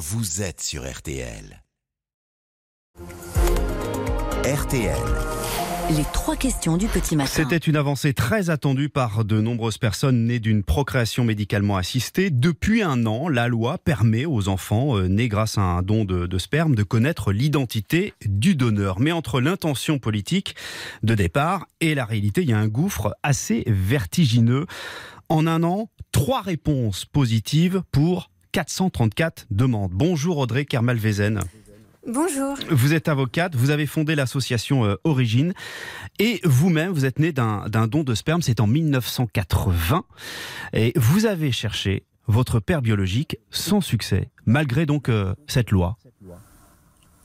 vous êtes sur RTL. RTL. Les trois questions du petit matin. C'était une avancée très attendue par de nombreuses personnes nées d'une procréation médicalement assistée. Depuis un an, la loi permet aux enfants euh, nés grâce à un don de, de sperme de connaître l'identité du donneur. Mais entre l'intention politique de départ et la réalité, il y a un gouffre assez vertigineux. En un an, trois réponses positives pour 434 demandes. Bonjour Audrey Kermalvezen. Bonjour. Vous êtes avocate, vous avez fondé l'association euh, Origine et vous-même, vous êtes né d'un d'un don de sperme, c'est en 1980 et vous avez cherché votre père biologique sans succès, malgré donc euh, cette loi.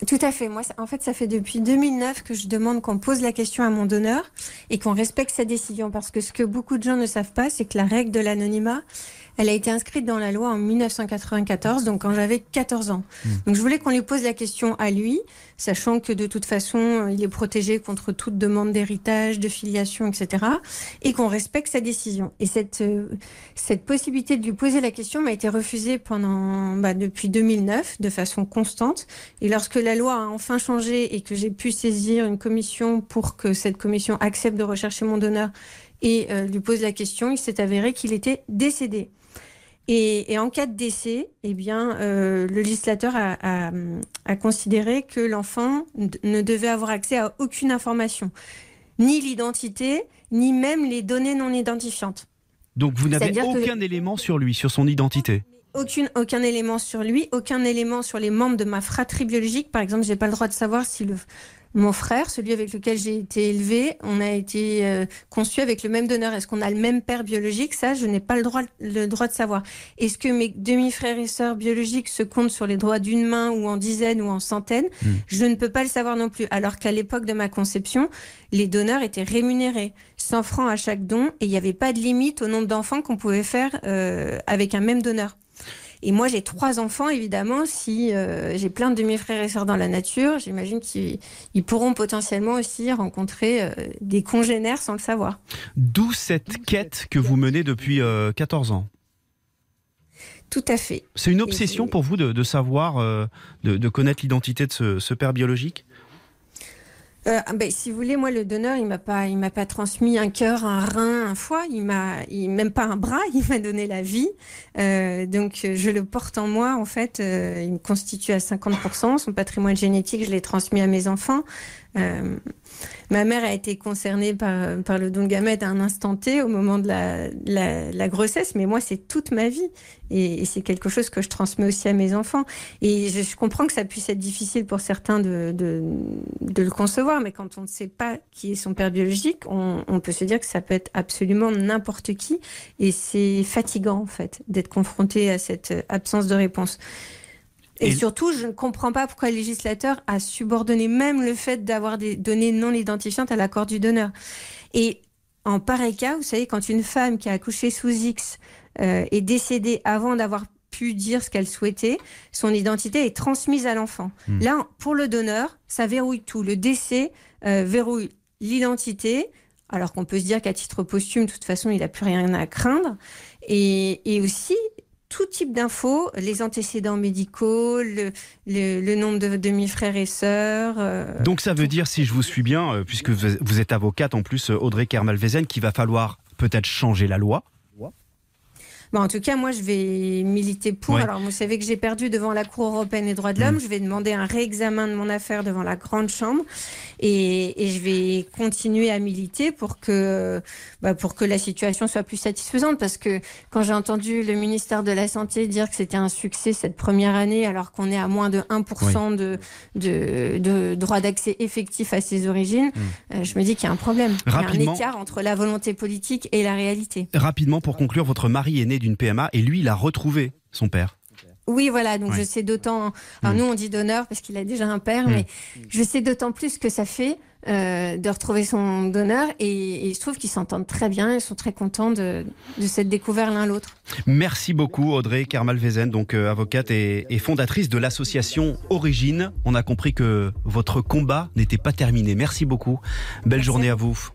Tout à fait. Moi, en fait, ça fait depuis 2009 que je demande qu'on pose la question à mon donneur et qu'on respecte sa décision. Parce que ce que beaucoup de gens ne savent pas, c'est que la règle de l'anonymat, elle a été inscrite dans la loi en 1994, donc quand j'avais 14 ans. Donc je voulais qu'on lui pose la question à lui, sachant que de toute façon, il est protégé contre toute demande d'héritage, de filiation, etc. Et qu'on respecte sa décision. Et cette, euh, cette possibilité de lui poser la question m'a été refusée pendant, bah, depuis 2009, de façon constante. Et lorsque la loi a enfin changé et que j'ai pu saisir une commission pour que cette commission accepte de rechercher mon donneur et euh, lui pose la question, il s'est avéré qu'il était décédé. Et, et en cas de décès, eh bien, euh, le législateur a, a- a considéré que l'enfant ne devait avoir accès à aucune information, ni l'identité, ni même les données non identifiantes. Donc vous n'avez que- aucun élément sur lui, sur son identité? Aucune, aucun élément sur lui, aucun élément sur les membres de ma fratrie biologique. Par exemple, j'ai pas le droit de savoir si le, mon frère, celui avec lequel j'ai été élevé, on a été euh, conçu avec le même donneur. Est-ce qu'on a le même père biologique? Ça, je n'ai pas le droit, le droit de savoir. Est-ce que mes demi-frères et sœurs biologiques se comptent sur les doigts d'une main ou en dizaines ou en centaines? Mm. Je ne peux pas le savoir non plus. Alors qu'à l'époque de ma conception, les donneurs étaient rémunérés 100 francs à chaque don et il n'y avait pas de limite au nombre d'enfants qu'on pouvait faire euh, avec un même donneur. Et moi, j'ai trois enfants, évidemment. Si euh, j'ai plein de demi-frères et sœurs dans la nature, j'imagine qu'ils ils pourront potentiellement aussi rencontrer euh, des congénères sans le savoir. D'où cette quête que vous menez depuis euh, 14 ans. Tout à fait. C'est une obsession pour vous de, de savoir, euh, de, de connaître l'identité de ce, ce père biologique? Euh, ben, si vous voulez, moi, le donneur, il m'a pas, il m'a pas transmis un cœur, un rein, un foie. Il m'a, même pas un bras. Il m'a donné la vie. Euh, donc, euh, je le porte en moi. En fait, il me constitue à 50%. Son patrimoine génétique, je l'ai transmis à mes enfants. Ma mère a été concernée par, le don de gamètes à un instant T au moment de la, grossesse, mais moi, c'est toute ma vie. Et, c'est quelque chose que je transmets aussi à mes enfants. Et je, comprends que ça puisse être difficile pour certains de le concevoir, mais quand on ne sait pas qui est son père biologique, on, on peut se dire que ça peut être absolument n'importe qui. Et c'est fatigant, en fait, d'être confronté à cette absence de réponse. Et, Et- surtout, je ne comprends pas pourquoi le législateur a subordonné même le fait d'avoir des données non identifiantes à l'accord du donneur. Et en pareil cas, vous savez, quand une femme qui a accouché sous X euh, est décédée avant d'avoir pu dire ce qu'elle souhaitait, son identité est transmise à l'enfant. Hmm. Là, pour le donneur, ça verrouille tout. Le décès euh, verrouille l'identité, alors qu'on peut se dire qu'à titre posthume, de toute façon, il n'a plus rien à craindre. Et, et aussi, tout type d'infos, les antécédents médicaux, le, le, le nombre de demi-frères et sœurs. euh, Donc ça veut dire, si je vous suis bien, euh, puisque vous vous êtes avocate en plus, Audrey Kermalvezen, qu'il va falloir peut-être changer la loi. Bon, en tout cas, moi, je vais militer pour. Ouais. Alors, vous savez que j'ai perdu devant la Cour européenne des droits de l'homme. Je vais demander un réexamen de mon affaire devant la Grande Chambre. Et, et je vais continuer à militer pour que, bah, pour que la situation soit plus satisfaisante. Parce que quand j'ai entendu le ministère de la Santé dire que c'était un succès cette première année, alors qu'on est à moins de 1% de, de, de droit d'accès effectif à ses origines, euh, je me dis qu'il y a un problème. Il y a Rapidement. un écart entre la volonté politique et la réalité. Rapidement, pour conclure, votre mari est né d'une PMA et lui, il a retrouvé son père. Oui, voilà, donc Ouais. je sais d'autant. Alors Mm. nous, on dit donneur parce qu'il a déjà un père, Mm. mais je sais d'autant plus que ça fait euh, de retrouver son donneur et, et je trouve qu'ils s'entendent très bien, ils sont très contents de, de s'être découverts l'un l'autre. Merci beaucoup, Audrey Kermalvezen, donc euh, avocate et, et fondatrice de l'association Origine. On a compris que votre combat n'était pas terminé. Merci beaucoup. Belle Merci. journée à vous.